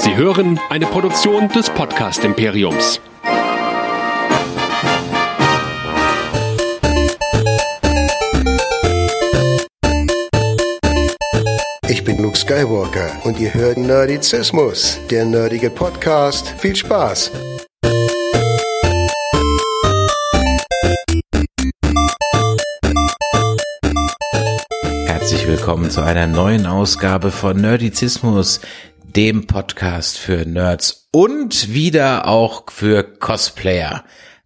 Sie hören eine Produktion des Podcast Imperiums. Ich bin Luke Skywalker und ihr hört Nerdizismus, der nerdige Podcast. Viel Spaß! Herzlich willkommen zu einer neuen Ausgabe von Nerdizismus, dem Podcast für Nerds und wieder auch für Cosplayer.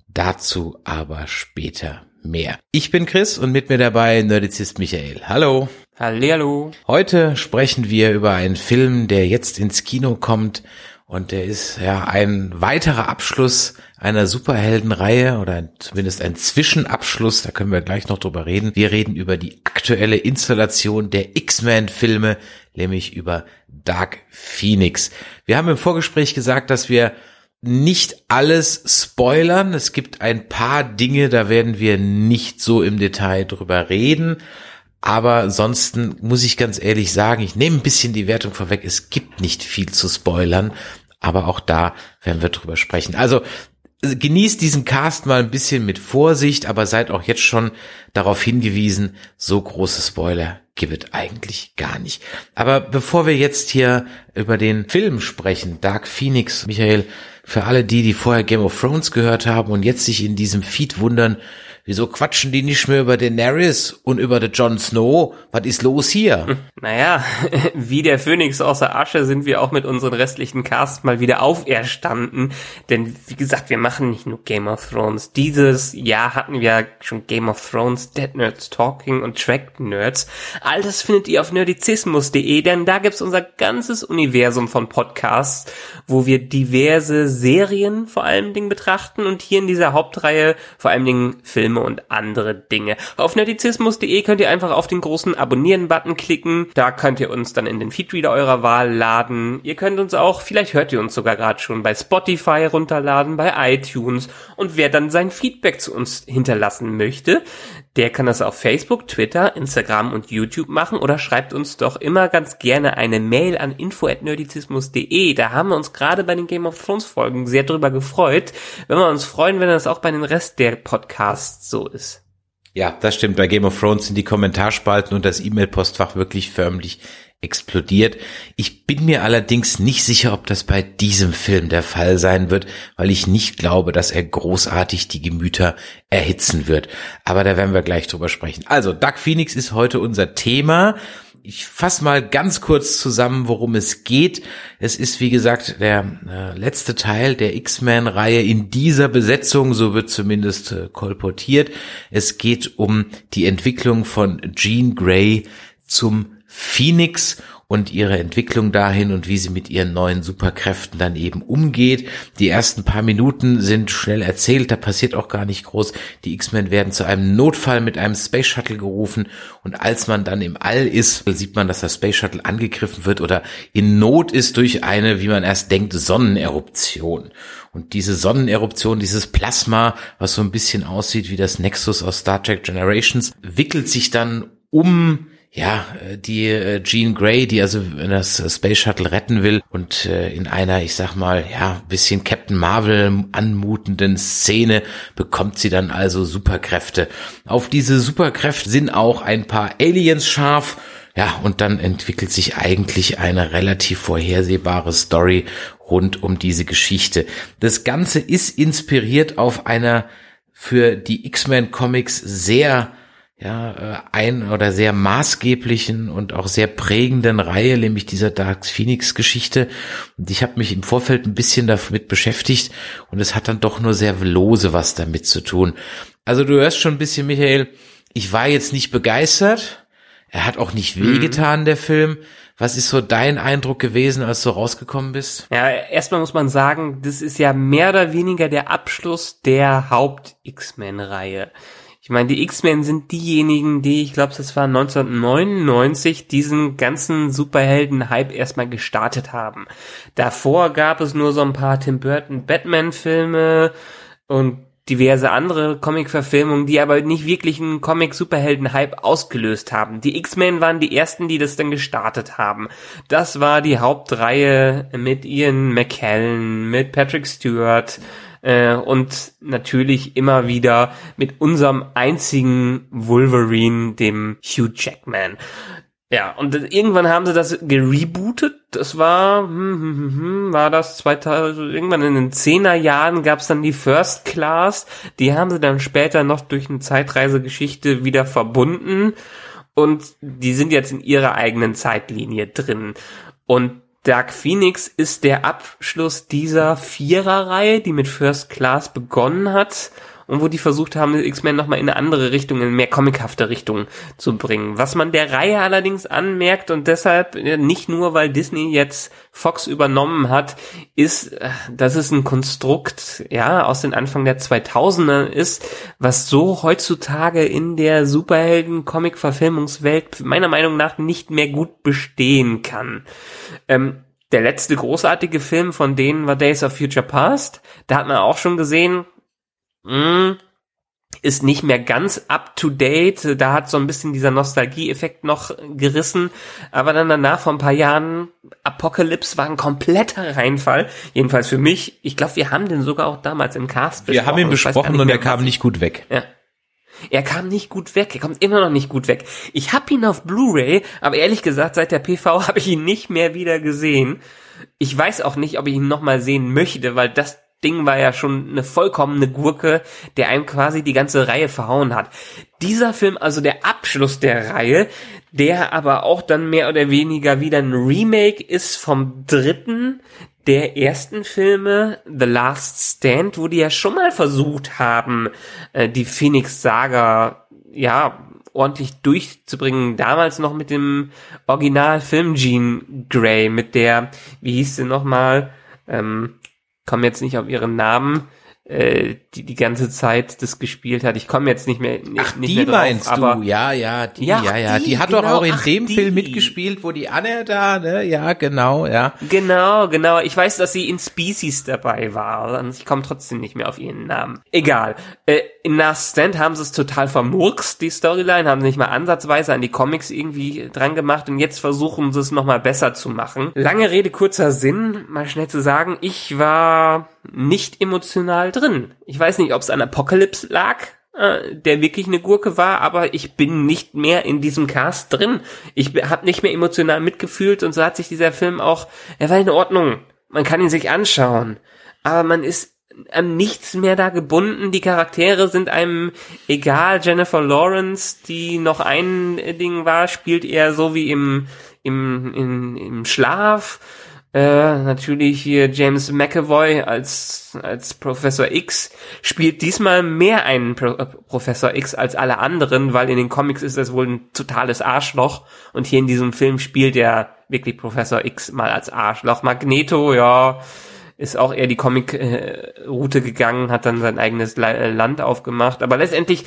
Dazu aber später mehr. Ich bin Chris und mit mir dabei Nerdizist Michael. Hallo. Hallihallo. Heute sprechen wir über einen Film, der jetzt ins Kino kommt und der ist ja ein weiterer Abschluss einer Superheldenreihe oder zumindest ein Zwischenabschluss, da können wir gleich noch drüber reden. Wir reden über die aktuelle Installation der X-Men-Filme, nämlich über Dark Phoenix. Wir haben im Vorgespräch gesagt, dass wir nicht alles spoilern. Es gibt ein paar Dinge, da werden wir nicht so im Detail drüber reden. Aber ansonsten muss ich ganz ehrlich sagen, ich nehme ein bisschen die Wertung vorweg. Es gibt nicht viel zu spoilern, aber auch da werden wir drüber sprechen. Also genießt diesen Cast mal ein bisschen mit Vorsicht, aber seid auch jetzt schon darauf hingewiesen, so große Spoiler gibt es eigentlich gar nicht. Aber bevor wir jetzt hier über den Film sprechen, Dark Phoenix, Michael, für alle die, die vorher Game of Thrones gehört haben und jetzt sich in diesem Feed wundern, Wieso quatschen die nicht mehr über Daenerys und über den Jon Snow? Was ist los hier? Naja, wie der Phönix aus der Asche sind wir auch mit unseren restlichen Cast mal wieder auferstanden. Denn wie gesagt, wir machen nicht nur Game of Thrones. Dieses Jahr hatten wir schon Game of Thrones, Dead Nerds Talking und Track Nerds. All das findet ihr auf nerdizismus.de, denn da gibt's unser ganzes Universum von Podcasts, wo wir diverse Serien vor allen Dingen betrachten und hier in dieser Hauptreihe vor allen Dingen Filme und andere Dinge. Auf nerdizismus.de könnt ihr einfach auf den großen Abonnieren-Button klicken. Da könnt ihr uns dann in den Feedreader eurer Wahl laden. Ihr könnt uns auch, vielleicht hört ihr uns sogar gerade schon, bei Spotify runterladen, bei iTunes. Und wer dann sein Feedback zu uns hinterlassen möchte, der kann das auf Facebook, Twitter, Instagram und YouTube machen oder schreibt uns doch immer ganz gerne eine Mail an info@nerdizismus.de. Da haben wir uns gerade bei den Game of Thrones Folgen sehr drüber gefreut. Wenn wir uns freuen, wenn das auch bei den Rest der Podcasts so ist. Ja, das stimmt. Bei Game of Thrones sind die Kommentarspalten und das E-Mail-Postfach wirklich förmlich explodiert. Ich bin mir allerdings nicht sicher, ob das bei diesem Film der Fall sein wird, weil ich nicht glaube, dass er großartig die Gemüter erhitzen wird. Aber da werden wir gleich drüber sprechen. Also, Dark Phoenix ist heute unser Thema. Ich fasse mal ganz kurz zusammen, worum es geht. Es ist, wie gesagt, der äh, letzte Teil der X-Men-Reihe in dieser Besetzung, so wird zumindest äh, kolportiert. Es geht um die Entwicklung von Jean Grey zum Phoenix und ihre Entwicklung dahin und wie sie mit ihren neuen Superkräften dann eben umgeht. Die ersten paar Minuten sind schnell erzählt, da passiert auch gar nicht groß. Die X-Men werden zu einem Notfall mit einem Space Shuttle gerufen und als man dann im All ist, sieht man, dass das Space Shuttle angegriffen wird oder in Not ist durch eine, wie man erst denkt, Sonneneruption. Und diese Sonneneruption, dieses Plasma, was so ein bisschen aussieht wie das Nexus aus Star Trek Generations, wickelt sich dann um ja, äh, die äh, Jean Grey, die also das Space Shuttle retten will und äh, in einer, ich sag mal, ja, bisschen Captain Marvel anmutenden Szene bekommt sie dann also Superkräfte. Auf diese Superkräfte sind auch ein paar Aliens scharf. Ja, und dann entwickelt sich eigentlich eine relativ vorhersehbare Story rund um diese Geschichte. Das Ganze ist inspiriert auf einer für die X-Men Comics sehr ja, äh, ein oder sehr maßgeblichen und auch sehr prägenden Reihe, nämlich dieser Dark Phoenix Geschichte. Und ich habe mich im Vorfeld ein bisschen damit beschäftigt und es hat dann doch nur sehr lose was damit zu tun. Also du hörst schon ein bisschen, Michael, ich war jetzt nicht begeistert. Er hat auch nicht wehgetan, mhm. der Film. Was ist so dein Eindruck gewesen, als du rausgekommen bist? Ja, erstmal muss man sagen, das ist ja mehr oder weniger der Abschluss der Haupt-X-Men-Reihe. Ich meine, die X-Men sind diejenigen, die, ich glaube, das war 1999, diesen ganzen Superhelden-Hype erstmal gestartet haben. Davor gab es nur so ein paar Tim Burton Batman-Filme und diverse andere Comic-Verfilmungen, die aber nicht wirklich einen Comic-Superhelden-Hype ausgelöst haben. Die X-Men waren die ersten, die das dann gestartet haben. Das war die Hauptreihe mit Ian McKellen, mit Patrick Stewart, äh, und natürlich immer wieder mit unserem einzigen Wolverine, dem Hugh Jackman. Ja, und irgendwann haben sie das gerebootet. Das war, hm, hm, hm, hm war das 2000, irgendwann in den 10er Jahren gab es dann die First Class. Die haben sie dann später noch durch eine Zeitreisegeschichte wieder verbunden. Und die sind jetzt in ihrer eigenen Zeitlinie drin. Und Dark Phoenix ist der Abschluss dieser Viererreihe, die mit First Class begonnen hat und wo die versucht haben, X-Men nochmal in eine andere Richtung, in eine mehr comichafte Richtung zu bringen. Was man der Reihe allerdings anmerkt und deshalb nicht nur, weil Disney jetzt Fox übernommen hat, ist, äh, dass es ein Konstrukt, ja, aus den Anfang der 2000er ist, was so heutzutage in der Superhelden-Comic-Verfilmungswelt meiner Meinung nach nicht mehr gut bestehen kann. Ähm, der letzte großartige Film von denen war Days of Future Past. Da hat man auch schon gesehen, mh, ist nicht mehr ganz up to date. Da hat so ein bisschen dieser Nostalgie-Effekt noch gerissen. Aber dann danach vor ein paar Jahren Apocalypse war ein kompletter Reinfall. Jedenfalls für mich. Ich glaube, wir haben den sogar auch damals im Cast besprochen. Wir haben ihn besprochen und er kam nicht gut weg. Ja. Er kam nicht gut weg. Er kommt immer noch nicht gut weg. Ich hab ihn auf Blu-ray, aber ehrlich gesagt, seit der PV habe ich ihn nicht mehr wieder gesehen. Ich weiß auch nicht, ob ich ihn nochmal sehen möchte, weil das Ding war ja schon eine vollkommene Gurke, der einem quasi die ganze Reihe verhauen hat. Dieser Film, also der Abschluss der Reihe, der aber auch dann mehr oder weniger wieder ein Remake ist vom dritten der ersten Filme, The Last Stand, wo die ja schon mal versucht haben, äh, die Phoenix Saga, ja, ordentlich durchzubringen. Damals noch mit dem Originalfilm Jean Grey, mit der, wie hieß sie nochmal, ähm, komme jetzt nicht auf ihren Namen, äh, die die ganze Zeit das gespielt hat. Ich komme jetzt nicht mehr nicht, Ach, nicht die mehr drauf, meinst aber du? Ja, ja, die, ja, ja, ja. Die, die hat genau, doch auch in ach, dem die. Film mitgespielt, wo die Anne da, ne? Ja, genau, ja. Genau, genau. Ich weiß, dass sie in Species dabei war. Ich komme trotzdem nicht mehr auf ihren Namen. Egal. Äh, in Last Stand haben sie es total vermurkst, die Storyline, haben sie nicht mal ansatzweise an die Comics irgendwie dran gemacht und jetzt versuchen sie es nochmal besser zu machen. Lange Rede, kurzer Sinn, mal schnell zu sagen, ich war nicht emotional drin. Ich weiß nicht, ob es an Apocalypse lag, äh, der wirklich eine Gurke war, aber ich bin nicht mehr in diesem Cast drin. Ich habe nicht mehr emotional mitgefühlt und so hat sich dieser Film auch, er war in Ordnung. Man kann ihn sich anschauen, aber man ist an nichts mehr da gebunden. Die Charaktere sind einem egal. Jennifer Lawrence, die noch ein Ding war, spielt eher so wie im, im, im, im Schlaf. Äh, natürlich hier James McAvoy als, als Professor X spielt diesmal mehr einen Pro äh, Professor X als alle anderen, weil in den Comics ist das wohl ein totales Arschloch und hier in diesem Film spielt er wirklich Professor X mal als Arschloch. Magneto, ja, ist auch eher die Comic-Route gegangen, hat dann sein eigenes äh, Land aufgemacht. Aber letztendlich,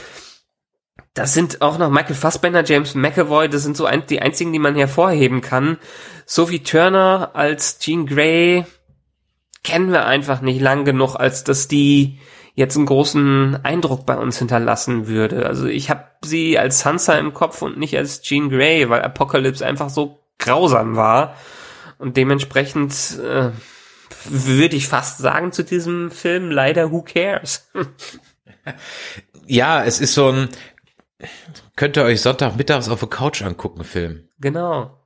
das sind auch noch Michael Fassbender, James McAvoy, das sind so ein, die einzigen, die man hervorheben kann. Sophie Turner als Jean Grey kennen wir einfach nicht lang genug, als dass die jetzt einen großen Eindruck bei uns hinterlassen würde. Also ich habe sie als Sansa im Kopf und nicht als Jean Grey, weil Apocalypse einfach so grausam war. Und dementsprechend äh, würde ich fast sagen zu diesem Film, leider who cares? ja, es ist so ein, könnt ihr euch Sonntagmittags auf der Couch angucken, Film. Genau.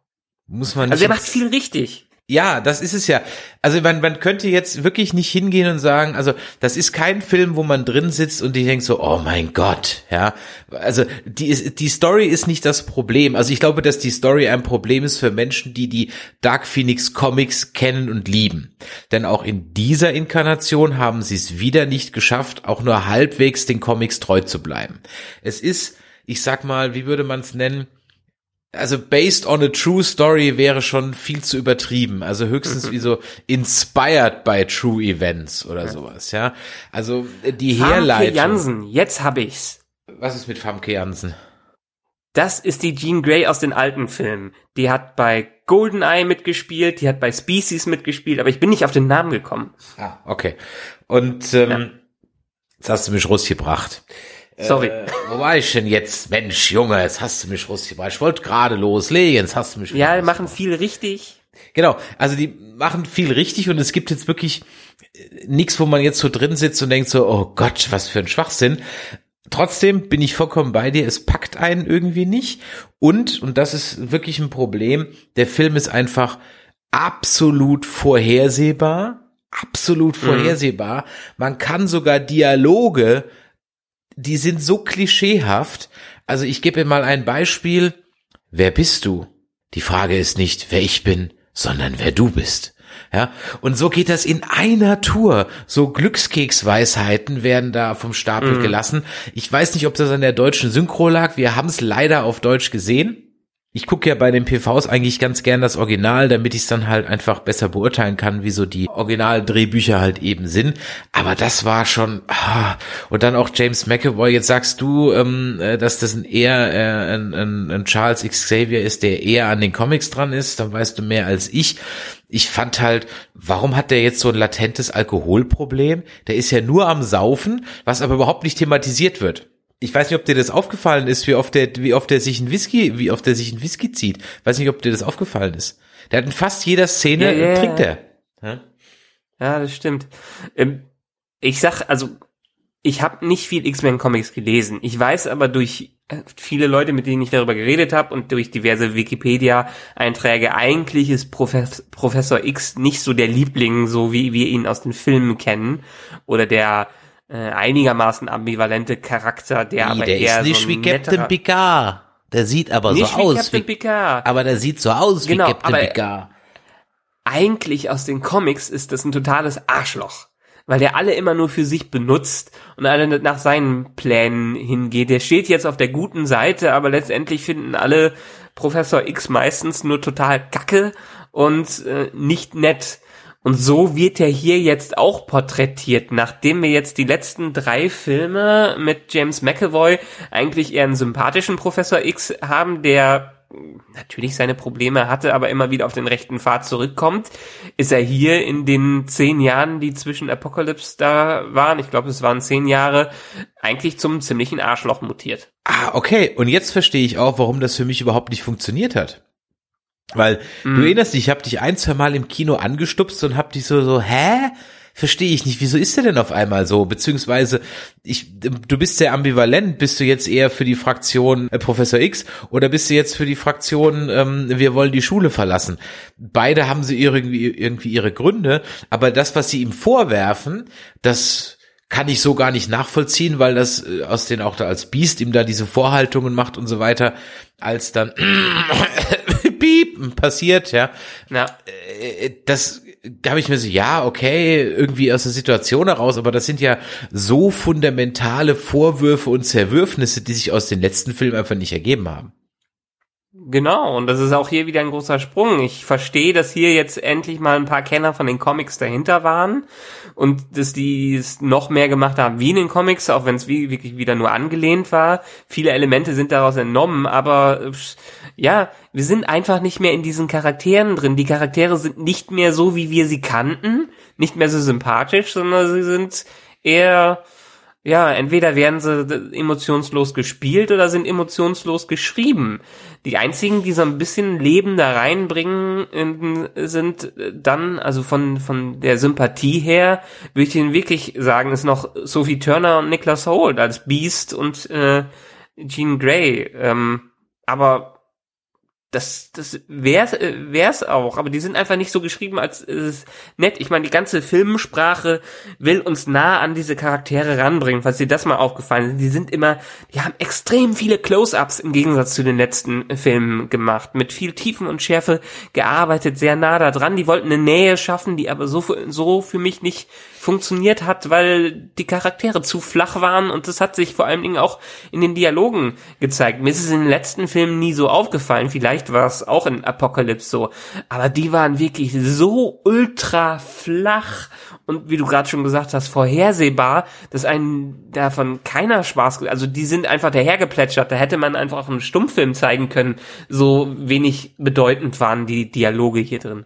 Muss man nicht. Also er macht viel richtig. Ja, das ist es ja. Also man, man könnte jetzt wirklich nicht hingehen und sagen, also das ist kein Film, wo man drin sitzt und die denkt so, oh mein Gott, ja. Also die, ist, die Story ist nicht das Problem. Also ich glaube, dass die Story ein Problem ist für Menschen, die die Dark Phoenix Comics kennen und lieben. Denn auch in dieser Inkarnation haben sie es wieder nicht geschafft, auch nur halbwegs den Comics treu zu bleiben. Es ist, ich sag mal, wie würde man es nennen? also based on a true story wäre schon viel zu übertrieben. Also höchstens wie so inspired by true events oder ja. sowas, ja. Also äh, die Famke Herleitung. Jansen, jetzt hab ich's. Was ist mit Famke Jansen? Das ist die Jean Grey aus den alten Filmen. Die hat bei Goldeneye mitgespielt, die hat bei Species mitgespielt, aber ich bin nicht auf den Namen gekommen. Ah, okay. Und ähm, ja Jetzt hast du mich rausgebracht. Sorry. Äh, wo war ich denn jetzt? Mensch, Junge, jetzt hast du mich rausgebracht. Ich wollte gerade loslegen, jetzt hast du mich Ja, wir machen viel richtig. Genau, also die machen viel richtig und es gibt jetzt wirklich äh, nichts, wo man jetzt so drin sitzt und denkt so, oh Gott, was für ein Schwachsinn. Trotzdem bin ich vollkommen bei dir, es packt einen irgendwie nicht. Und, und das ist wirklich ein Problem, der Film ist einfach absolut vorhersehbar, absolut vorhersehbar. Man kann sogar Dialoge, die sind so klischeehaft. Also ich gebe mal ein Beispiel. Wer bist du? Die Frage ist nicht, wer ich bin, sondern wer du bist. Ja, und so geht das in einer Tour. So Glückskeksweisheiten werden da vom Stapel gelassen. Ich weiß nicht, ob das an der deutschen Synchro lag. Wir haben es leider auf Deutsch gesehen. Ich gucke ja bei den PVs eigentlich ganz gern das Original, damit ich es dann halt einfach besser beurteilen kann, wie so die Originaldrehbücher halt eben sind. Aber das war schon ah. und dann auch James McAvoy. Jetzt sagst du, ähm, äh, dass das ein eher äh, ein, ein, ein Charles Xavier ist, der eher an den Comics dran ist. Dann weißt du mehr als ich. Ich fand halt, warum hat der jetzt so ein latentes Alkoholproblem? Der ist ja nur am Saufen, was aber überhaupt nicht thematisiert wird ich weiß nicht, ob dir das aufgefallen ist, wie oft der, wie oft der sich ein Whisky, wie oft der sich ein Whisky zieht. Weiß nicht, ob dir das aufgefallen ist. Der hat in fast jeder Szene Ja, ja, trinkt er. Ja? Ja, das stimmt. Ähm, ich sag, also, ich habe nicht viel X-Men Comics gelesen. Ich weiß aber durch äh, viele Leute, mit denen ich darüber geredet habe und durch diverse Wikipedia-Einträge, eigentlich ist Profes Professor X nicht so der Liebling, so wie wir ihn aus den Filmen kennen. Oder der äh, einigermaßen ambivalente Charakter, der aber der eher ist nicht so wie Captain Picard. Der sieht aber Nicht so wie aus Captain wie, Picard. aber der sieht so aus Genau, wie Captain Picard. eigentlich aus den Comics ist das ein totales Arschloch. Weil der alle immer nur für sich benutzt und alle nach seinen Plänen hingeht. Der steht jetzt auf der guten Seite, aber letztendlich finden alle Professor X meistens nur total kacke und äh, nicht nett. Und so wird er hier jetzt auch porträtiert, nachdem wir jetzt die letzten drei Filme mit James McAvoy eigentlich eher einen sympathischen Professor X haben, der natürlich seine Probleme hatte, aber immer wieder auf den rechten Pfad zurückkommt, ist er hier in den zehn Jahren, die zwischen Apocalypse da waren, ich glaube, es waren zehn Jahre, eigentlich zum ziemlichen Arschloch mutiert. Ah, okay. Und jetzt verstehe ich auch, warum das für mich überhaupt nicht funktioniert hat. Weil Mhm. du erinnerst dich, ich habe dich ein, zwei Mal im Kino angestupst und hab dich so, so, hä? Verstehe ich nicht. Wieso ist der denn auf einmal so? Beziehungsweise, ich, du bist sehr ambivalent. Bist du jetzt eher für die Fraktion äh, Professor X oder bist du jetzt für die Fraktion, ähm, wir wollen die Schule verlassen? Beide haben sie irgendwie, irgendwie ihre Gründe, aber das, was sie ihm vorwerfen, das kann ich so gar nicht nachvollziehen, weil das äh, aus den auch da als Biest ihm da diese Vorhaltungen macht und so weiter, als dann Piep passiert, ja. Ja, Äh, Das habe ich mir so, ja, okay, irgendwie aus der Situation heraus, aber das sind ja so fundamentale Vorwürfe und Zerwürfnisse, die sich aus den letzten Filmen einfach nicht ergeben haben. Genau, und das ist auch hier wieder ein großer Sprung. Ich verstehe, dass hier jetzt endlich mal ein paar Kenner von den Comics dahinter waren und dass die es noch mehr gemacht haben wie in den Comics, auch wenn es wie, wirklich wieder nur angelehnt war. Viele Elemente sind daraus entnommen, aber ja, wir sind einfach nicht mehr in diesen Charakteren drin. Die Charaktere sind nicht mehr so, wie wir sie kannten, nicht mehr so sympathisch, sondern sie sind eher ja, entweder werden sie d- emotionslos gespielt oder sind emotionslos geschrieben. Die einzigen, die so ein bisschen Leben da reinbringen, in- sind äh, dann, also von, von der Sympathie her, würde ich Ihnen wirklich sagen, ist noch Sophie Turner und Niklas Holt als Beast und äh, Jean Grey. Ähm, aber das, das wär's, äh, wär's auch, aber die sind einfach nicht so geschrieben als äh, es ist nett. Ich meine, die ganze Filmsprache will uns nah an diese Charaktere ranbringen, falls dir das mal aufgefallen ist. Die sind immer, die haben extrem viele Close-ups im Gegensatz zu den letzten Filmen gemacht, mit viel Tiefen und Schärfe gearbeitet, sehr nah da dran. Die wollten eine Nähe schaffen, die aber so, für- so für mich nicht funktioniert hat, weil die Charaktere zu flach waren und das hat sich vor allen Dingen auch in den Dialogen gezeigt. Mir ist es in den letzten Filmen nie so aufgefallen, vielleicht war es auch in Apocalypse so, aber die waren wirklich so ultra flach und wie du gerade schon gesagt hast, vorhersehbar, dass einen davon keiner Spaß, also die sind einfach dahergeplätschert, da hätte man einfach auch einen Stummfilm zeigen können, so wenig bedeutend waren die Dialoge hier drin.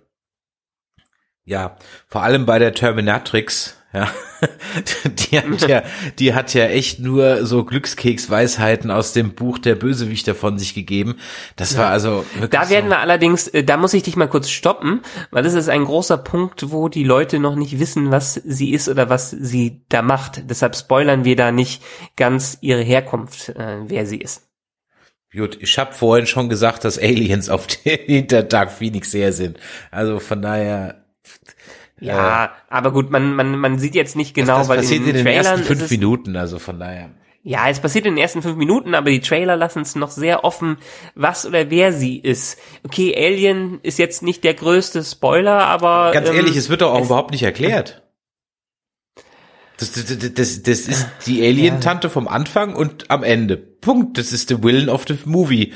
Ja, vor allem bei der Terminatrix, Ja. Die hat ja, die hat ja echt nur so Glückskeksweisheiten aus dem Buch der Bösewichter von sich gegeben. Das war also wirklich. Da werden so. wir allerdings, äh, da muss ich dich mal kurz stoppen, weil das ist ein großer Punkt, wo die Leute noch nicht wissen, was sie ist oder was sie da macht. Deshalb spoilern wir da nicht ganz ihre Herkunft, äh, wer sie ist. Gut, ich habe vorhin schon gesagt, dass Aliens auf der hinter Dark Phoenix her sind. Also von daher ja, äh, aber gut, man, man, man sieht jetzt nicht genau, das, das weil passiert in den, in den ersten fünf Minuten, also von daher. Ja, es passiert in den ersten fünf Minuten, aber die Trailer lassen es noch sehr offen, was oder wer sie ist. Okay, Alien ist jetzt nicht der größte Spoiler, aber. Ganz ähm, ehrlich, es wird doch auch überhaupt nicht erklärt. Das, das, das, das ist die Alien-Tante vom Anfang und am Ende. Punkt. Das ist the villain of the movie.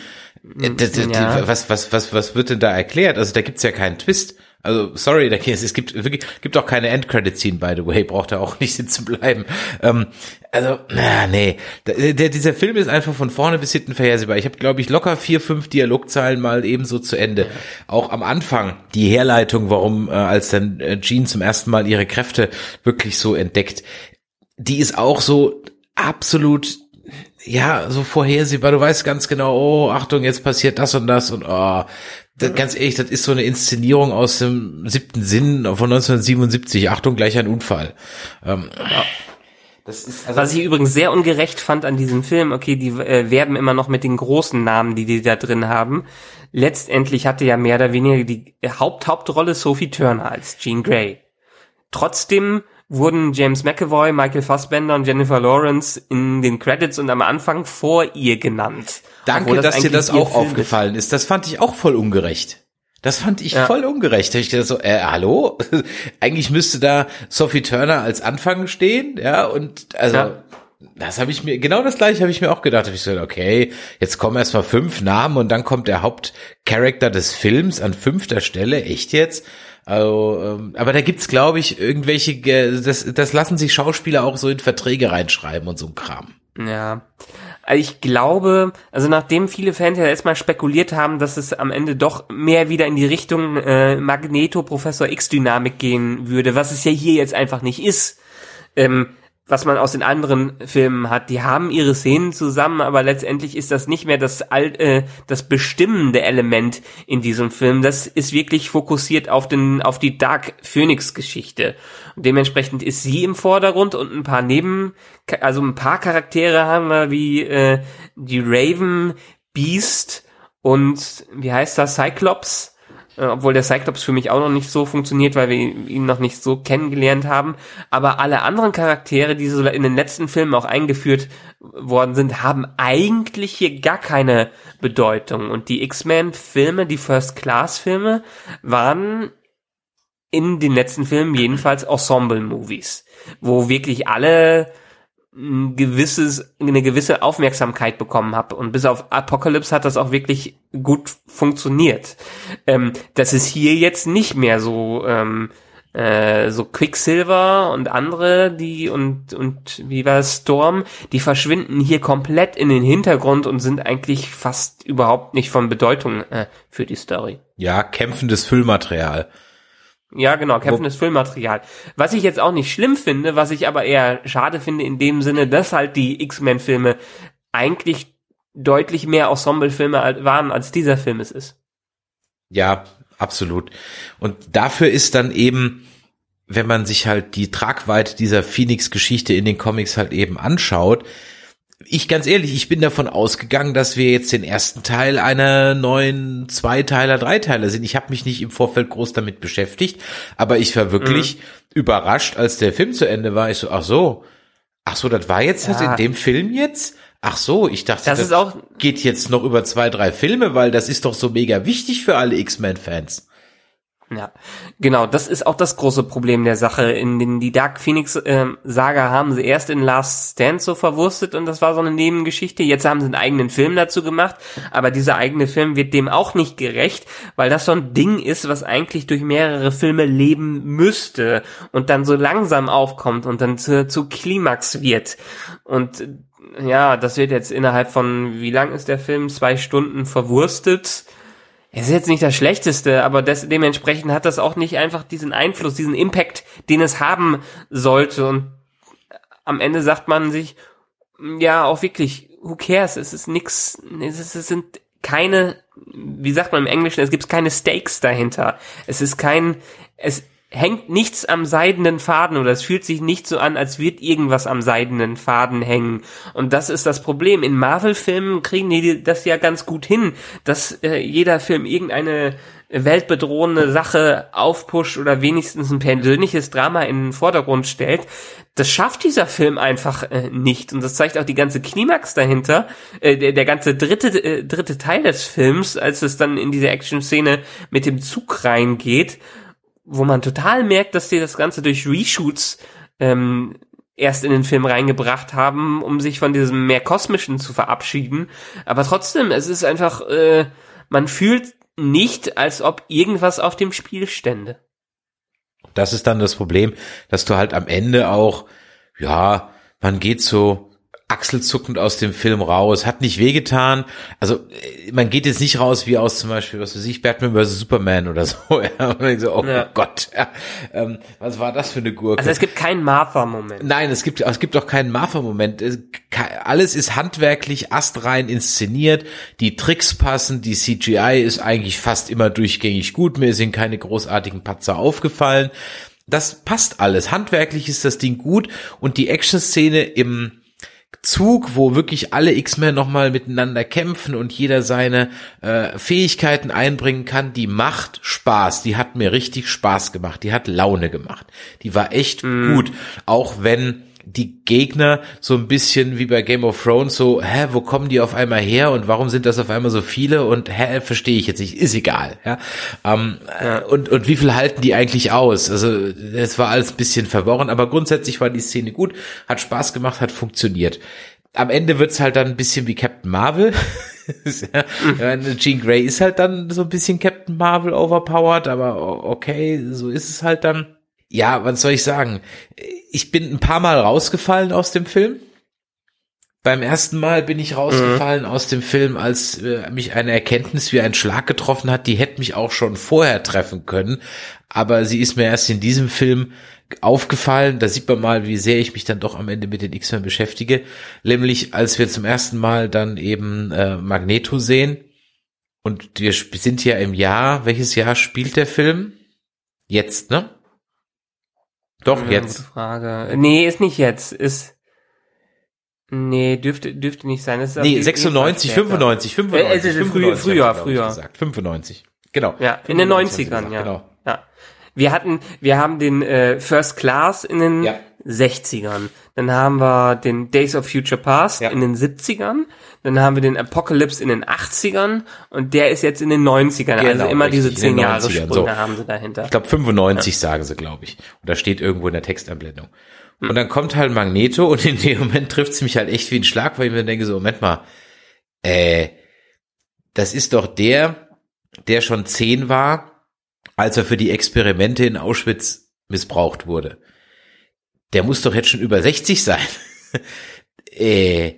Äh, das, ja. Was, was, was, was wird denn da erklärt? Also da gibt's ja keinen Twist. Also, sorry, der es gibt wirklich, gibt auch keine Endcredit-Scene, by the way, braucht er auch nicht sitzen bleiben. Ähm, also, na, nee. Der, der, dieser Film ist einfach von vorne bis hinten vorhersehbar. Ich habe, glaube ich, locker vier, fünf Dialogzeilen mal ebenso zu Ende. Auch am Anfang die Herleitung, warum, äh, als dann äh, Jean zum ersten Mal ihre Kräfte wirklich so entdeckt, die ist auch so absolut ja, so vorhersehbar. Du weißt ganz genau, oh, Achtung, jetzt passiert das und das und oh, das, ganz ehrlich, das ist so eine Inszenierung aus dem siebten Sinn von 1977. Achtung, gleich ein Unfall. Ähm, ja. Das ist, also Was ich übrigens sehr ungerecht fand an diesem Film, okay, die äh, werben immer noch mit den großen Namen, die die da drin haben. Letztendlich hatte ja mehr oder weniger die Haupthauptrolle Sophie Turner als Jean Grey. Trotzdem wurden James McAvoy, Michael Fassbender und Jennifer Lawrence in den Credits und am Anfang vor ihr genannt. Danke, das dass dir das auch aufgefallen ist. ist. Das fand ich auch voll ungerecht. Das fand ich ja. voll ungerecht. Ich gedacht so, äh, hallo? Eigentlich müsste da Sophie Turner als Anfang stehen, ja, und also ja. Das habe ich mir genau das gleiche habe ich mir auch gedacht. Hab ich so, okay, jetzt kommen erstmal fünf Namen und dann kommt der Hauptcharakter des Films an fünfter Stelle, echt jetzt? Also, ähm, aber da gibt's, glaube ich, irgendwelche, das, das lassen sich Schauspieler auch so in Verträge reinschreiben und so ein Kram. Ja. Ich glaube, also nachdem viele Fans ja erstmal spekuliert haben, dass es am Ende doch mehr wieder in die Richtung äh, Magneto Professor X-Dynamik gehen würde, was es ja hier jetzt einfach nicht ist, ähm, was man aus den anderen Filmen hat. Die haben ihre Szenen zusammen, aber letztendlich ist das nicht mehr das alt, äh, das bestimmende Element in diesem Film. Das ist wirklich fokussiert auf den auf die Dark Phoenix Geschichte. Dementsprechend ist sie im Vordergrund und ein paar Neben, also ein paar Charaktere haben wir wie äh, die Raven, Beast und wie heißt das Cyclops äh, obwohl der Cyclops für mich auch noch nicht so funktioniert, weil wir ihn noch nicht so kennengelernt haben. Aber alle anderen Charaktere, die so in den letzten Filmen auch eingeführt worden sind, haben eigentlich hier gar keine Bedeutung. Und die X-Men-Filme, die First-Class-Filme, waren in den letzten Filmen jedenfalls Ensemble-Movies, wo wirklich alle ein gewisses, eine gewisse Aufmerksamkeit bekommen habe. Und bis auf Apocalypse hat das auch wirklich gut funktioniert. Ähm, das ist hier jetzt nicht mehr so, ähm, äh, so Quicksilver und andere, die und, und wie war es, Storm, die verschwinden hier komplett in den Hintergrund und sind eigentlich fast überhaupt nicht von Bedeutung äh, für die Story. Ja, kämpfendes Füllmaterial. Ja, genau, kämpfendes Füllmaterial. Was ich jetzt auch nicht schlimm finde, was ich aber eher schade finde in dem Sinne, dass halt die X-Men-Filme eigentlich deutlich mehr Ensemble-Filme waren, als dieser Film es ist. Ja, absolut. Und dafür ist dann eben, wenn man sich halt die Tragweite dieser Phoenix-Geschichte in den Comics halt eben anschaut, ich ganz ehrlich, ich bin davon ausgegangen, dass wir jetzt den ersten Teil einer neuen Zweiteiler, Dreiteiler sind. Ich habe mich nicht im Vorfeld groß damit beschäftigt, aber ich war wirklich mhm. überrascht, als der Film zu Ende war. Ich so, ach so, ach so, das war jetzt ja. das in dem Film jetzt? Ach so, ich dachte, das, das geht jetzt noch über zwei, drei Filme, weil das ist doch so mega wichtig für alle X-Men-Fans. Ja, genau, das ist auch das große Problem der Sache. In den die Dark Phoenix äh, Saga haben sie erst in Last Stand so verwurstet und das war so eine Nebengeschichte. Jetzt haben sie einen eigenen Film dazu gemacht, aber dieser eigene Film wird dem auch nicht gerecht, weil das so ein Ding ist, was eigentlich durch mehrere Filme leben müsste und dann so langsam aufkommt und dann zu, zu Klimax wird. Und ja, das wird jetzt innerhalb von, wie lang ist der Film? Zwei Stunden verwurstet es ist jetzt nicht das Schlechteste, aber des, dementsprechend hat das auch nicht einfach diesen Einfluss, diesen Impact, den es haben sollte. Und am Ende sagt man sich, ja, auch wirklich, who cares? Es ist nix, es, ist, es sind keine, wie sagt man im Englischen, es gibt keine Stakes dahinter. Es ist kein, es hängt nichts am seidenen Faden oder es fühlt sich nicht so an, als wird irgendwas am seidenen Faden hängen. Und das ist das Problem. In Marvel-Filmen kriegen die das ja ganz gut hin, dass äh, jeder Film irgendeine weltbedrohende Sache aufpusht oder wenigstens ein persönliches Drama in den Vordergrund stellt. Das schafft dieser Film einfach äh, nicht. Und das zeigt auch die ganze Klimax dahinter, äh, der, der ganze dritte, äh, dritte Teil des Films, als es dann in diese Action-Szene mit dem Zug reingeht, wo man total merkt, dass die das Ganze durch Reshoots ähm, erst in den Film reingebracht haben, um sich von diesem mehr kosmischen zu verabschieden. Aber trotzdem, es ist einfach, äh, man fühlt nicht, als ob irgendwas auf dem Spiel stände. Das ist dann das Problem, dass du halt am Ende auch, ja, man geht so achselzuckend aus dem Film raus, hat nicht wehgetan. Also äh, man geht jetzt nicht raus wie aus zum Beispiel, was weiß ich, Batman vs. Superman oder so. Ja, und ich so oh ja. Gott, ja. ähm, was war das für eine Gurke? Also es gibt keinen Martha-Moment. Nein, es gibt, es gibt auch keinen Martha-Moment. Alles ist handwerklich astrein inszeniert, die Tricks passen, die CGI ist eigentlich fast immer durchgängig gut, mir sind keine großartigen Patzer aufgefallen. Das passt alles. Handwerklich ist das Ding gut und die Action-Szene im Zug, wo wirklich alle X-Men nochmal miteinander kämpfen und jeder seine äh, Fähigkeiten einbringen kann, die macht Spaß. Die hat mir richtig Spaß gemacht. Die hat Laune gemacht. Die war echt mm. gut. Auch wenn die Gegner so ein bisschen wie bei Game of Thrones so, hä, wo kommen die auf einmal her und warum sind das auf einmal so viele und hä, verstehe ich jetzt nicht, ist egal, ja. Ähm, ja. Und, und wie viel halten die eigentlich aus? Also, das war alles ein bisschen verworren, aber grundsätzlich war die Szene gut, hat Spaß gemacht, hat funktioniert. Am Ende wird's halt dann ein bisschen wie Captain Marvel. ja, Jean Grey ist halt dann so ein bisschen Captain Marvel overpowered, aber okay, so ist es halt dann ja, was soll ich sagen? Ich bin ein paar Mal rausgefallen aus dem Film. Beim ersten Mal bin ich rausgefallen mhm. aus dem Film, als äh, mich eine Erkenntnis wie ein Schlag getroffen hat, die hätte mich auch schon vorher treffen können. Aber sie ist mir erst in diesem Film aufgefallen. Da sieht man mal, wie sehr ich mich dann doch am Ende mit den X-Men beschäftige. Nämlich, als wir zum ersten Mal dann eben äh, Magneto sehen. Und wir sind ja im Jahr, welches Jahr spielt der Film? Jetzt, ne? Doch, ja, jetzt. Frage. Nee, ist nicht jetzt. Ist. Nee, dürfte, dürfte nicht sein. Das ist nee, 96, 95, 95. Äh, es ist 95, früher, früher. Gesagt. 95. Genau. Ja, 95 in den 90ern, ja. Genau. Ja. Wir hatten, wir haben den äh, First Class in den ja. 60ern. Dann haben wir den Days of Future Past ja. in den 70ern. Dann haben wir den Apocalypse in den 80ern und der ist jetzt in den 90ern. Also genau, also immer richtig, diese 10 Jahre Sprünge so. haben sie dahinter. Ich glaube 95 ja. sagen sie, glaube ich. Und da steht irgendwo in der Textanblendung. Und dann kommt halt Magneto und in dem Moment trifft es mich halt echt wie ein Schlag, weil ich mir denke so, Moment mal, äh, das ist doch der, der schon 10 war, als er für die Experimente in Auschwitz missbraucht wurde. Der muss doch jetzt schon über 60 sein. äh,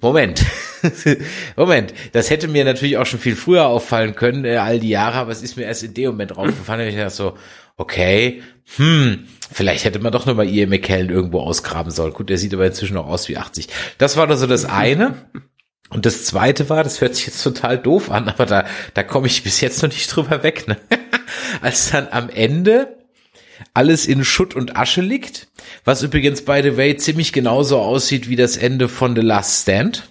Moment. Moment. Das hätte mir natürlich auch schon viel früher auffallen können, äh, all die Jahre, aber es ist mir erst in dem Moment draufgefallen, ich dachte so, okay, hm, vielleicht hätte man doch nochmal Ian McKellen irgendwo ausgraben sollen. Gut, der sieht aber inzwischen auch aus wie 80. Das war doch so das eine. Und das zweite war, das hört sich jetzt total doof an, aber da, da komme ich bis jetzt noch nicht drüber weg, ne? Als dann am Ende alles in Schutt und Asche liegt, was übrigens by the way ziemlich genauso aussieht wie das Ende von The Last Stand.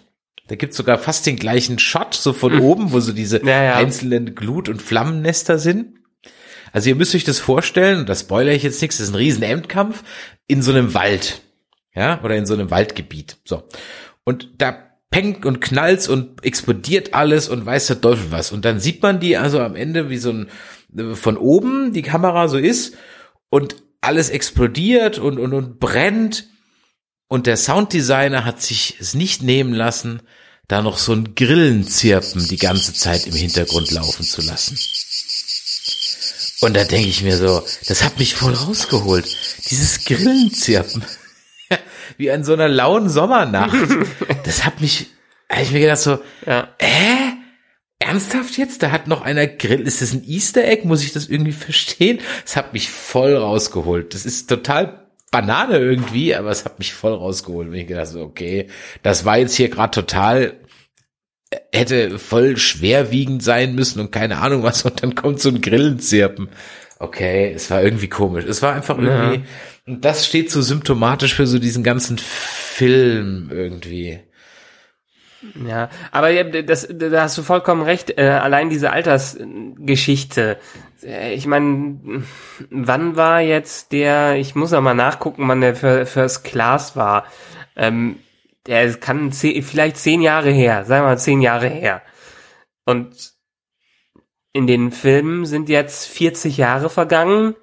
Da gibt's sogar fast den gleichen Shot, so von mhm. oben, wo so diese ja, ja. einzelnen Glut- und Flammennester sind. Also ihr müsst euch das vorstellen, das spoilere ich jetzt nichts, das ist ein riesen Endkampf in so einem Wald. Ja, oder in so einem Waldgebiet. So. Und da pengt und knallt und explodiert alles und weiß der Teufel was. Und dann sieht man die also am Ende, wie so ein, von oben die Kamera so ist und alles explodiert und, und, und brennt. Und der Sounddesigner hat sich es nicht nehmen lassen, da noch so ein Grillenzirpen die ganze Zeit im Hintergrund laufen zu lassen. Und da denke ich mir so, das hat mich voll rausgeholt. Dieses Grillenzirpen. Wie an so einer lauen Sommernacht. Das hat mich, hab ich mir gedacht so, ja. äh, ernsthaft jetzt? Da hat noch einer Grill. Ist das ein Easter Egg? Muss ich das irgendwie verstehen? Das hat mich voll rausgeholt. Das ist total Banane irgendwie, aber es hat mich voll rausgeholt. Und ich gedacht so, okay, das war jetzt hier gerade total hätte voll schwerwiegend sein müssen und keine Ahnung was und dann kommt so ein Grillenzirpen. Okay, es war irgendwie komisch. Es war einfach irgendwie, ja. und das steht so symptomatisch für so diesen ganzen Film irgendwie. Ja, aber das, da hast du vollkommen recht. Äh, allein diese Altersgeschichte. Äh, ich meine, wann war jetzt der? Ich muss noch mal nachgucken, wann der First Class war. Ähm, der kann zehn, vielleicht zehn Jahre her, sagen wir mal zehn Jahre her. Und in den Filmen sind jetzt 40 Jahre vergangen.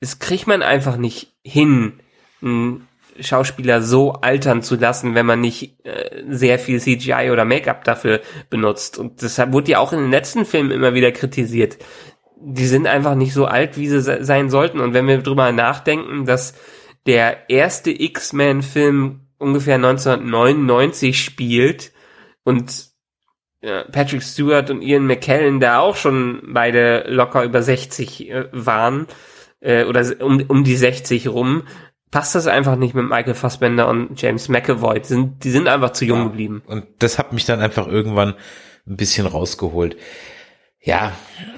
Das kriegt man einfach nicht hin, einen Schauspieler so altern zu lassen, wenn man nicht äh, sehr viel CGI oder Make-up dafür benutzt. Und deshalb wurde ja auch in den letzten Filmen immer wieder kritisiert. Die sind einfach nicht so alt, wie sie sein sollten. Und wenn wir drüber nachdenken, dass der erste X-Men-Film ungefähr 1999 spielt und ja, Patrick Stewart und Ian McKellen da auch schon beide locker über 60 äh, waren äh, oder um, um die 60 rum, passt das einfach nicht mit Michael Fassbender und James McAvoy. Die sind, die sind einfach zu jung ja, geblieben. Und das hat mich dann einfach irgendwann ein bisschen rausgeholt. Ja,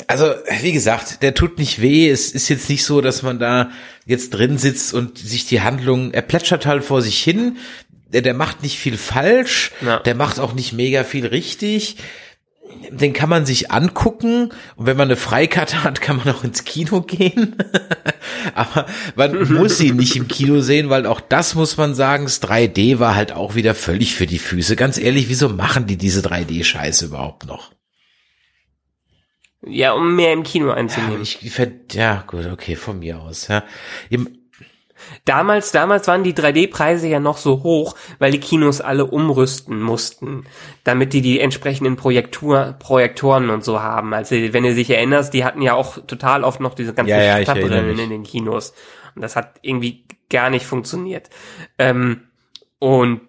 also wie gesagt, der tut nicht weh. Es ist jetzt nicht so, dass man da jetzt drin sitzt und sich die Handlung, er plätschert halt vor sich hin. Der, der macht nicht viel falsch, ja. der macht auch nicht mega viel richtig. Den kann man sich angucken und wenn man eine Freikarte hat, kann man auch ins Kino gehen. Aber man muss ihn nicht im Kino sehen, weil auch das muss man sagen, das 3D war halt auch wieder völlig für die Füße. Ganz ehrlich, wieso machen die diese 3D-Scheiße überhaupt noch? Ja, um mehr im Kino einzunehmen. Ja, ich, ja gut, okay, von mir aus. Ja. Damals, damals waren die 3D-Preise ja noch so hoch, weil die Kinos alle umrüsten mussten, damit die die entsprechenden Projektur, Projektoren und so haben. Also wenn du dich erinnerst, die hatten ja auch total oft noch diese ganzen ja, ja, Stadtbrillen in den Kinos. Und das hat irgendwie gar nicht funktioniert. Ähm, und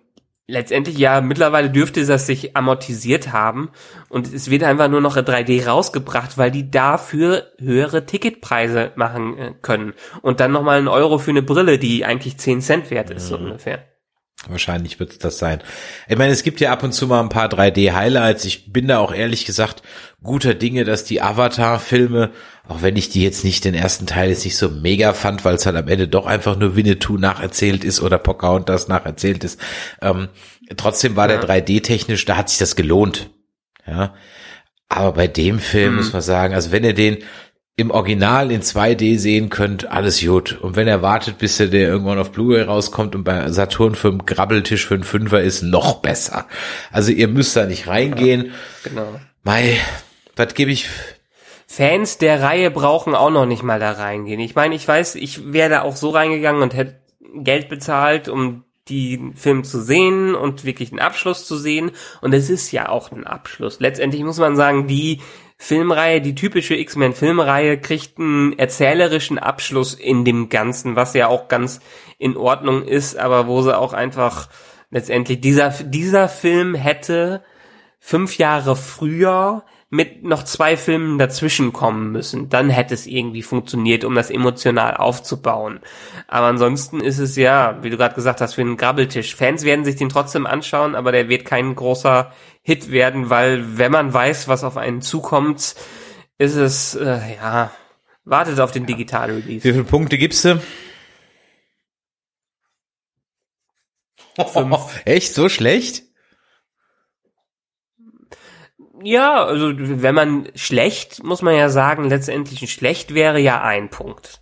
letztendlich ja, mittlerweile dürfte das sich amortisiert haben und es wird einfach nur noch 3D rausgebracht, weil die dafür höhere Ticketpreise machen äh, können. Und dann nochmal ein Euro für eine Brille, die eigentlich 10 Cent wert ist, so mhm. ungefähr. Wahrscheinlich wird es das sein. Ich meine, es gibt ja ab und zu mal ein paar 3D-Highlights. Ich bin da auch ehrlich gesagt guter Dinge, dass die Avatar-Filme, auch wenn ich die jetzt nicht den ersten Teil jetzt nicht so mega fand, weil es halt am Ende doch einfach nur Winnetou nacherzählt ist oder Pocahontas nacherzählt ist, ähm, trotzdem war ja. der 3D-technisch, da hat sich das gelohnt. Ja. Aber bei dem Film mhm. muss man sagen, also wenn ihr den im Original in 2D sehen könnt, alles gut. Und wenn er wartet, bis er der irgendwann auf Blu-ray rauskommt und bei Saturn für einen Grabbeltisch für einen Fünfer ist, noch besser. Also ihr müsst da nicht reingehen. Ja, genau. Mai, was gebe ich? Fans der Reihe brauchen auch noch nicht mal da reingehen. Ich meine, ich weiß, ich wäre da auch so reingegangen und hätte Geld bezahlt, um die Film zu sehen und wirklich einen Abschluss zu sehen. Und es ist ja auch ein Abschluss. Letztendlich muss man sagen, die Filmreihe, die typische X-Men-Filmreihe, kriegt einen erzählerischen Abschluss in dem Ganzen, was ja auch ganz in Ordnung ist, aber wo sie auch einfach letztendlich dieser, dieser Film hätte fünf Jahre früher mit noch zwei Filmen dazwischen kommen müssen. Dann hätte es irgendwie funktioniert, um das emotional aufzubauen. Aber ansonsten ist es ja, wie du gerade gesagt hast, für einen Grabbeltisch. Fans werden sich den trotzdem anschauen, aber der wird kein großer Hit werden, weil wenn man weiß, was auf einen zukommt, ist es, äh, ja, wartet auf den Digital-Release. Wie viele Punkte gibst du? Echt so schlecht? Ja, also wenn man schlecht, muss man ja sagen, letztendlich ein schlecht wäre ja ein Punkt.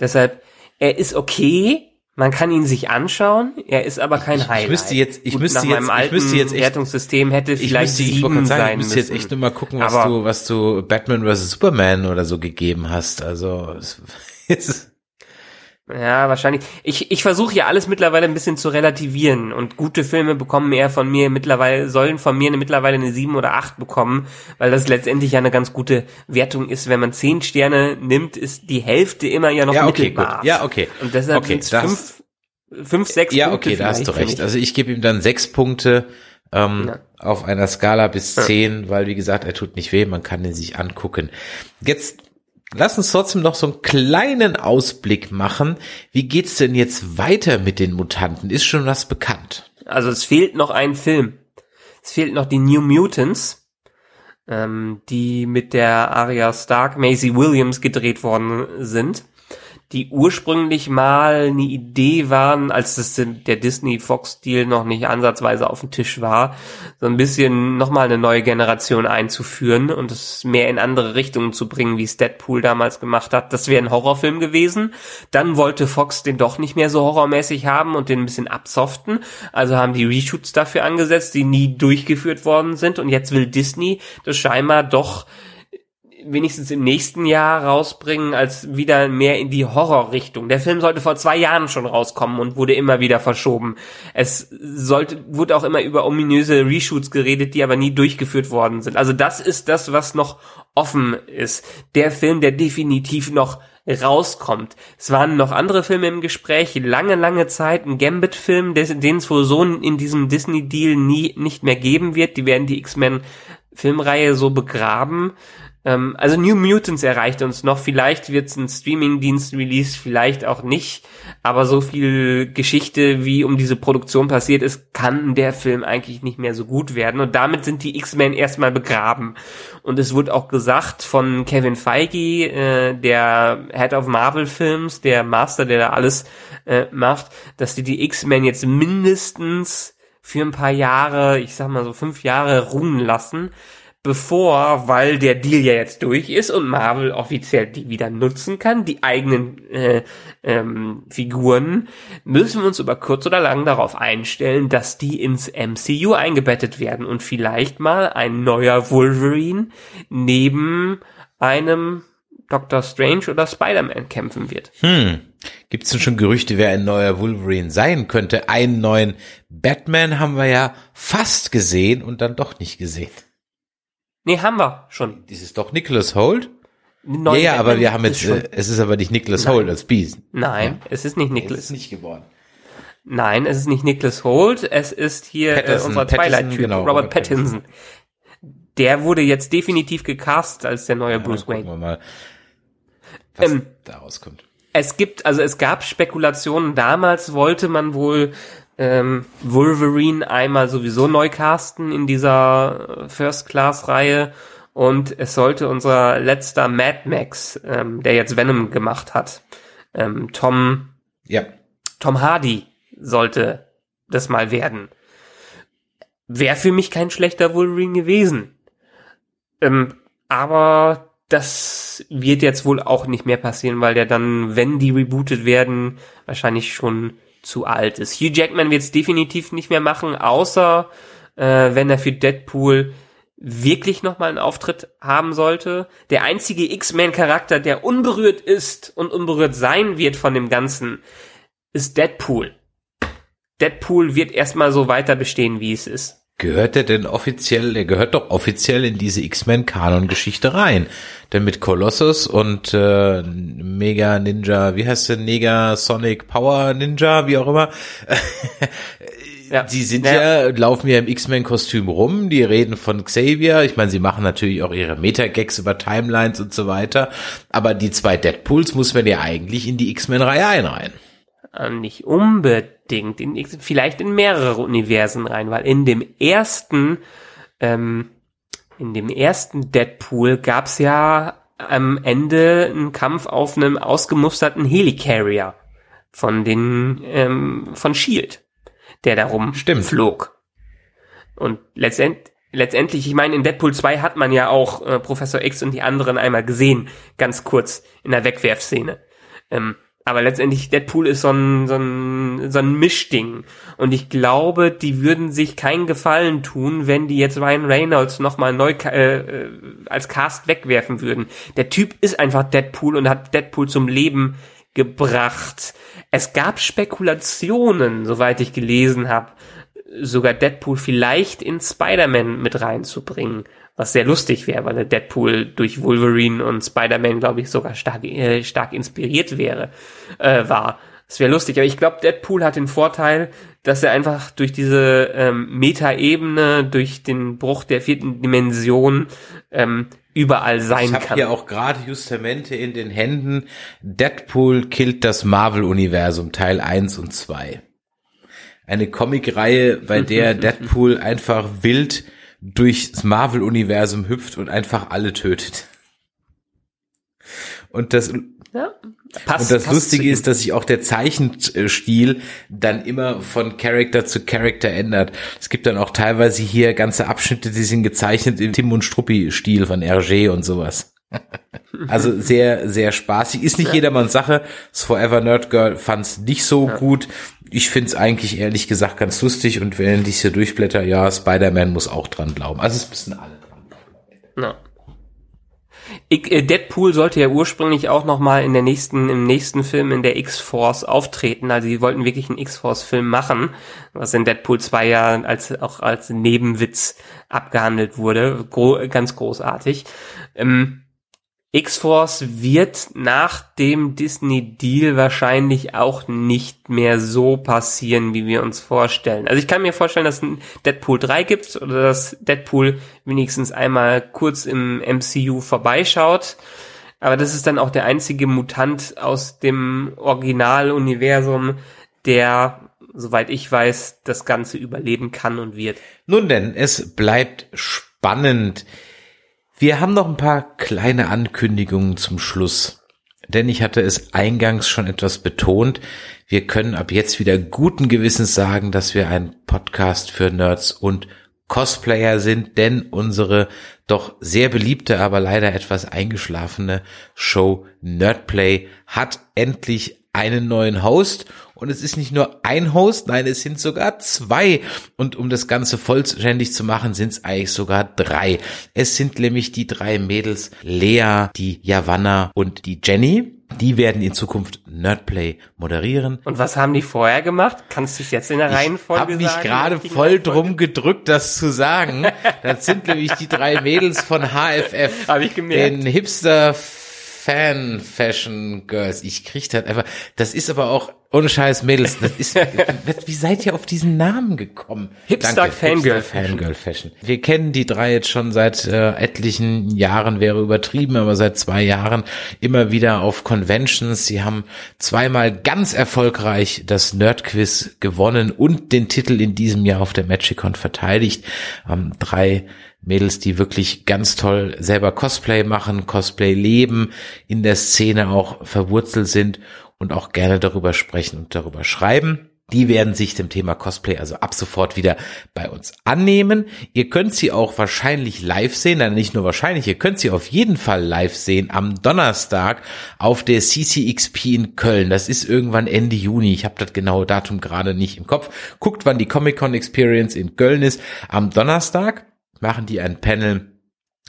Deshalb, er ist okay, man kann ihn sich anschauen, er ist aber kein ich, Highlight. Ich müsste jetzt, ich Gut, müsste jetzt, ich müsste jetzt echt, Wertungssystem hätte vielleicht ich müsste, ich sagen, sein ich müsste jetzt echt nur mal gucken, was aber, du, was du Batman vs Superman oder so gegeben hast. Also es ist ja, wahrscheinlich. Ich, ich versuche ja alles mittlerweile ein bisschen zu relativieren und gute Filme bekommen eher von mir mittlerweile, sollen von mir mittlerweile eine sieben oder acht bekommen, weil das letztendlich ja eine ganz gute Wertung ist. Wenn man zehn Sterne nimmt, ist die Hälfte immer ja noch ja, okay, mittelbar. Gut. Ja, okay. Und deshalb okay, fünf, fünf, sechs ja, Punkte. Ja, okay, da hast du recht. Also ich gebe ihm dann sechs Punkte. Ähm, Ja. Auf einer Skala bis 10, weil wie gesagt, er tut nicht weh, man kann ihn sich angucken. Jetzt lass uns trotzdem noch so einen kleinen Ausblick machen. Wie geht's denn jetzt weiter mit den Mutanten? Ist schon was bekannt? Also es fehlt noch ein Film. Es fehlt noch die New Mutants, ähm, die mit der Arya Stark, Maisie Williams gedreht worden sind, die ursprünglich mal eine Idee waren, als das der Disney-Fox-Deal noch nicht ansatzweise auf dem Tisch war, so ein bisschen nochmal eine neue Generation einzuführen und es mehr in andere Richtungen zu bringen, wie es Deadpool damals gemacht hat. Das wäre ein Horrorfilm gewesen. Dann wollte Fox den doch nicht mehr so horrormäßig haben und den ein bisschen absoften. Also haben die Reshoots dafür angesetzt, die nie durchgeführt worden sind. Und jetzt will Disney das scheinbar doch wenigstens im nächsten Jahr rausbringen, als wieder mehr in die Horrorrichtung. Der Film sollte vor zwei Jahren schon rauskommen und wurde immer wieder verschoben. Es sollte, wurde auch immer über ominöse Reshoots geredet, die aber nie durchgeführt worden sind. Also das ist das, was noch offen ist. Der Film, der definitiv noch rauskommt. Es waren noch andere Filme im Gespräch, lange, lange Zeit, ein Gambit-Film, den es wohl so in diesem Disney-Deal nie, nicht mehr geben wird. Die werden die X-Men-Filmreihe so begraben. Ähm, also New Mutants erreicht uns noch. Vielleicht wird es ein Streaming-Dienst released, vielleicht auch nicht. Aber so viel Geschichte, wie um diese Produktion passiert ist, kann der Film eigentlich nicht mehr so gut werden. Und damit sind die X-Men erstmal begraben. Und es wurde auch gesagt von Kevin Feige, äh, der Head of Marvel Films, der Master, der da alles äh, macht, dass die die X-Men jetzt mindestens für ein paar Jahre, ich sag mal so fünf Jahre ruhen lassen, bevor, weil der Deal ja jetzt durch ist und Marvel offiziell die wieder nutzen kann, die eigenen äh, ähm, Figuren, müssen wir uns über kurz oder lang darauf einstellen, dass die ins MCU eingebettet werden und vielleicht mal ein neuer Wolverine neben einem Doctor Strange oder Spider-Man kämpfen wird. Hm. Gibt's denn schon Gerüchte, wer ein neuer Wolverine sein könnte? Einen neuen Batman haben wir ja fast gesehen und dann doch nicht gesehen. Nee, haben wir schon. Das ist doch Nicholas Holt? Den Ja, ja, aber wir haben jetzt, es äh, es ist aber nicht Nicholas. Holt als Beast. Nein, es ist nicht Ist Nicholas. nicht geworden. Nein, es ist nicht Nicholas Holt, es ist hier äh, Pattinson, unser Pattinson, Twilight-Typ, genau, Robert Robert Pattinson. Der wurde jetzt definitiv gecastet als der neue Bruce Dann gucken Wayne. wir mal, was Ähm, da rauskommt. Es gibt, also es gab Spekulationen, damals wollte man wohl ähm, Wolverine einmal sowieso neu casten in dieser äh, First-Class-Reihe und es sollte unser letzter Mad Max, ähm, der jetzt Venom gemacht hat, ähm, Tom Ja. Tom Hardy sollte das mal werden. Wäre für mich kein schlechter Wolverine gewesen. Ähm, aber das wird jetzt wohl auch nicht mehr passieren, weil der dann, wenn die rebootet werden, wahrscheinlich schon zu alt ist. Hugh Jackman wird es definitiv nicht mehr machen, außer äh, wenn er für Deadpool wirklich nochmal einen Auftritt haben sollte. Der einzige X-Men-Charakter, der unberührt ist und unberührt sein wird von dem Ganzen, ist Deadpool. Deadpool wird erstmal so weiter bestehen, wie es ist. Gehört der denn offiziell, der gehört doch offiziell in diese X-Men-Kanon-Geschichte rein. Denn mit Colossus und äh, Mega Ninja, wie heißt der, Nega Sonic Power Ninja, wie auch immer, Ja. die sind Ja. ja, laufen ja im X-Men-Kostüm rum, die reden von Xavier. Ich meine, sie machen natürlich auch ihre Meta-Gags über Timelines und so weiter. Aber die zwei Deadpools muss man ja eigentlich in die X-Men-Reihe einreihen. Äh, Nicht unbedingt, in, vielleicht in mehrere Universen rein, weil in dem ersten, ähm, in dem ersten Deadpool gab's ja am Ende einen Kampf auf einem ausgemusterten Helicarrier von den, ähm, von Shield, der darum Stimmt. flog. Und letztend, letztendlich, ich meine, in Deadpool 2 hat man ja auch äh, Professor X und die anderen einmal gesehen, ganz kurz in der Wegwerfszene. Ähm, aber letztendlich, Deadpool ist so ein, so ein, so ein Mischding. Und ich glaube, die würden sich keinen Gefallen tun, wenn die jetzt Ryan Reynolds nochmal neu äh, äh, als Cast wegwerfen würden. Der Typ ist einfach Deadpool und hat Deadpool zum Leben gebracht. Es gab Spekulationen, soweit ich gelesen habe, sogar Deadpool vielleicht in Spider-Man mit reinzubringen, was sehr lustig wäre, weil der Deadpool durch Wolverine und Spider-Man, glaube ich, sogar stark, äh, stark inspiriert wäre, äh, war. Das wäre lustig, aber ich glaube, Deadpool hat den Vorteil, dass er einfach durch diese ähm, Meta-Ebene, durch den Bruch der vierten Dimension ähm, überall sein ich hab kann. hier auch gerade Justamente in den Händen. Deadpool killt das Marvel-Universum Teil 1 und 2. Eine Comicreihe, bei der Deadpool einfach wild durchs Marvel-Universum hüpft und einfach alle tötet. Und das ja, passt, und das passt Lustige ist, dass sich auch der Zeichenstil dann immer von Charakter zu Charakter ändert. Es gibt dann auch teilweise hier ganze Abschnitte, die sind gezeichnet im Tim und Struppi-Stil von Hergé und sowas. Also sehr, sehr spaßig. Ist nicht Ja. jedermanns Sache. Das Forever Nerd Girl fand's nicht so gut. Ich find's eigentlich ehrlich gesagt ganz lustig und wenn ich hier durchblätter, ja, Spider-Man muss auch dran glauben. Also es müssen alle dran. Ja. Ich, äh, Deadpool sollte ja ursprünglich auch noch mal in der nächsten, im nächsten Film in der X-Force auftreten. Also sie wollten wirklich einen X-Force-Film machen, was in Deadpool 2 ja als, auch als Nebenwitz abgehandelt wurde. Gro ganz großartig. Ähm, X-Force wird nach dem Disney-Deal wahrscheinlich auch nicht mehr so passieren, wie wir uns vorstellen. Also ich kann mir vorstellen, dass ein Deadpool 3 gibt oder dass Deadpool wenigstens einmal kurz im MCU vorbeischaut. Aber das ist dann auch der einzige Mutant aus dem Originaluniversum, der, soweit ich weiß, das Ganze überleben kann und wird. Nun denn, es bleibt spannend. Wir haben noch ein paar kleine Ankündigungen zum Schluss. Denn ich hatte es eingangs schon etwas betont. Wir können ab jetzt wieder guten Gewissens sagen, dass wir ein Podcast für Nerds und Cosplayer sind, denn unsere doch sehr beliebte, aber leider etwas eingeschlafene Show Nerdplay hat endlich einen neuen Host und es ist nicht nur ein Host, nein, es sind sogar zwei. Und um das Ganze vollständig zu machen, sind es eigentlich sogar drei. Es sind nämlich die drei Mädels, Lea, die Javanna und die Jenny. Die werden in Zukunft Nerdplay moderieren. Und was haben die vorher gemacht? Kannst du es jetzt in der Ich Reihenfolge habe mich gerade voll drum gedrückt, das zu sagen. Das sind nämlich die drei Mädels von HFF. Hab ich gemerkt. Den Hipster Fan Fashion Girls. Ich krieg das einfach. Das ist aber auch ohne Scheiß Mädels. Das ist. wie seid ihr auf diesen Namen gekommen? Hipster Fangirl Fangirl Fashion. Wir kennen die drei jetzt schon seit äh, etlichen Jahren, wäre übertrieben, aber seit zwei Jahren immer wieder auf Conventions. Sie haben zweimal ganz erfolgreich das Nerdquiz gewonnen und den Titel in diesem Jahr auf der Magicon verteidigt. Ähm, drei Mädels, die wirklich ganz toll selber Cosplay machen, Cosplay leben, in der Szene auch verwurzelt sind und auch gerne darüber sprechen und darüber schreiben. Die werden sich dem Thema Cosplay also ab sofort wieder bei uns annehmen. Ihr könnt sie auch wahrscheinlich live sehen, nein, nicht nur wahrscheinlich, ihr könnt sie auf jeden Fall live sehen am Donnerstag auf der CCXP in Köln. Das ist irgendwann Ende Juni. Ich habe das genaue Datum gerade nicht im Kopf. Guckt, wann die Comic-Con Experience in Köln ist. Am Donnerstag machen die ein Panel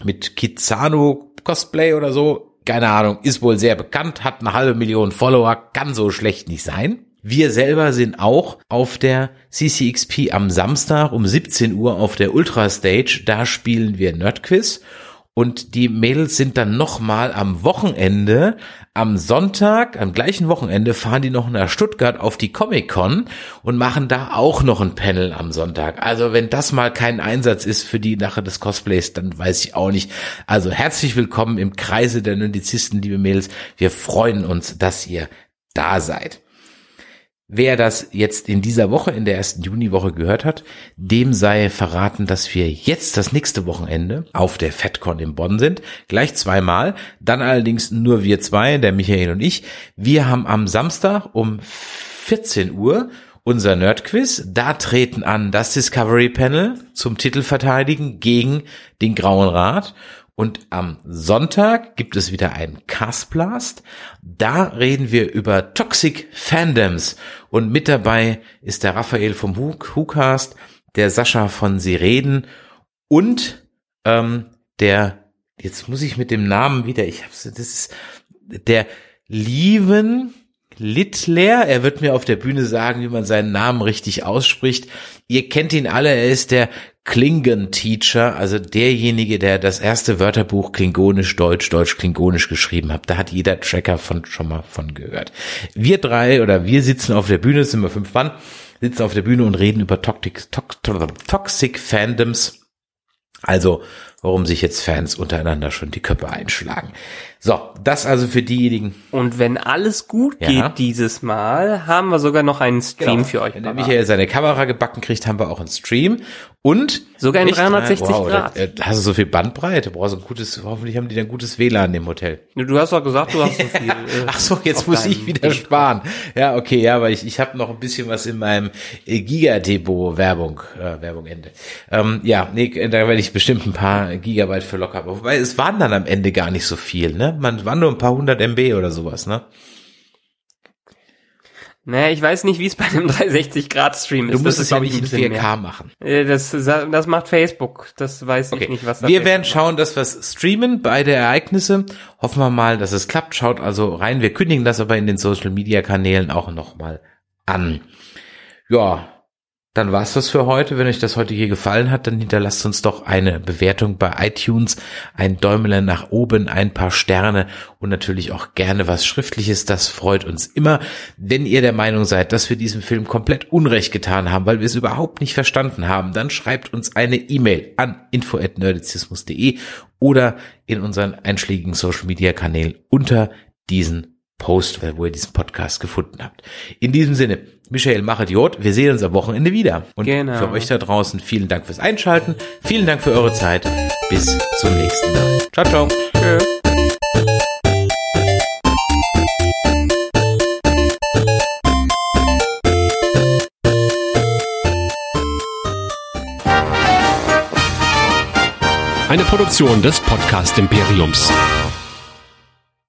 mit Kizano Cosplay oder so. Keine Ahnung, ist wohl sehr bekannt, hat eine halbe Million Follower, kann so schlecht nicht sein. Wir selber sind auch auf der CCXP am Samstag um 17 Uhr auf der Ultra Stage. Da spielen wir Nerdquiz. Und die Mädels sind dann nochmal am Wochenende, am Sonntag, am gleichen Wochenende fahren die noch nach Stuttgart auf die Comic-Con und machen da auch noch ein Panel am Sonntag. Also wenn das mal kein Einsatz ist für die Sache des Cosplays, dann weiß ich auch nicht. Also herzlich willkommen im Kreise der Nerdizisten, liebe Mädels. Wir freuen uns, dass ihr da seid. Wer das jetzt in dieser Woche, in der ersten Juniwoche gehört hat, dem sei verraten, dass wir jetzt das nächste Wochenende auf der FedCon in Bonn sind. Gleich zweimal. Dann allerdings nur wir zwei, der Michael und ich. Wir haben am Samstag um 14 Uhr unser Nerdquiz. Da treten an das Discovery Panel zum Titel verteidigen gegen den Grauen Rat. Und am Sonntag gibt es wieder einen Castblast. Da reden wir über Toxic Fandoms. Und mit dabei ist der Raphael vom WhoCast, der Sascha von Sie reden und ähm, der, jetzt muss ich mit dem Namen wieder, ich hab's, das ist der Lieven, Littler. Er wird mir auf der Bühne sagen, wie man seinen Namen richtig ausspricht. Ihr kennt ihn alle, er ist der Klingon-Teacher, also derjenige, der das erste Wörterbuch Klingonisch-Deutsch, Deutsch-Klingonisch geschrieben hat. Da hat jeder Tracker von schon mal von gehört. Wir drei oder wir sitzen auf der Bühne, sind wir fünf Mann, sitzen auf der Bühne und reden über Toxic, Toxic Fandoms. Also, warum sich jetzt Fans untereinander schon die Köpfe einschlagen. So, das also für diejenigen. Und wenn alles gut geht Ja. dieses Mal, haben wir sogar noch einen Stream Genau. für euch. Wenn der. Michael seine Kamera gebacken kriegt, haben wir auch einen Stream. Und Sogar in Echt? 360 wow, Grad. da- äh, hast du so viel Bandbreite? Brauchst du ein gutes, hoffentlich haben die dann gutes WLAN im Hotel. Du hast doch gesagt, du hast so viel. äh, Ach so, jetzt muss ich wieder Ding. sparen. Ja, okay, ja, aber ich, ich habe noch ein bisschen was in meinem äh, Gigadepot Werbung, äh, Werbung Ende. Ähm, ja, nee, da werde ich bestimmt ein paar Gigabyte für locker. haben. Wobei es waren dann am Ende gar nicht so viel, ne? Man waren nur ein paar hundert MB oder sowas, ne? Naja, ich weiß nicht, wie es bei einem 360-Grad-Stream ist. Du musst es ja glaub nicht in ein bisschen 4K machen. Äh, Das, das macht Facebook. Das weiß Okay. ich nicht, was da wir werden schauen, dass wir es streamen, beide Ereignisse. Hoffen wir mal, dass es klappt. Schaut also rein. Wir kündigen das aber in den Social Media Kanälen auch nochmal an. Ja, dann war's das für heute. Wenn euch das heute hier gefallen hat, dann hinterlasst uns doch eine Bewertung bei iTunes, ein Däumelen nach oben, ein paar Sterne und natürlich auch gerne was Schriftliches. Das freut uns immer. Wenn ihr der Meinung seid, dass wir diesem Film komplett Unrecht getan haben, weil wir es überhaupt nicht verstanden haben, dann schreibt uns eine E-Mail an info@nerdizismus.de oder in unseren einschlägigen Social Media Kanälen unter diesen Post, wo ihr diesen Podcast gefunden habt. In diesem Sinne, Michael Machet Jod, wir sehen uns am Wochenende wieder. Und Genau. für euch da draußen vielen Dank fürs Einschalten, vielen Dank für eure Zeit. Bis zum nächsten Mal. Ciao, ciao. Tschö. Eine Produktion des Podcast Imperiums.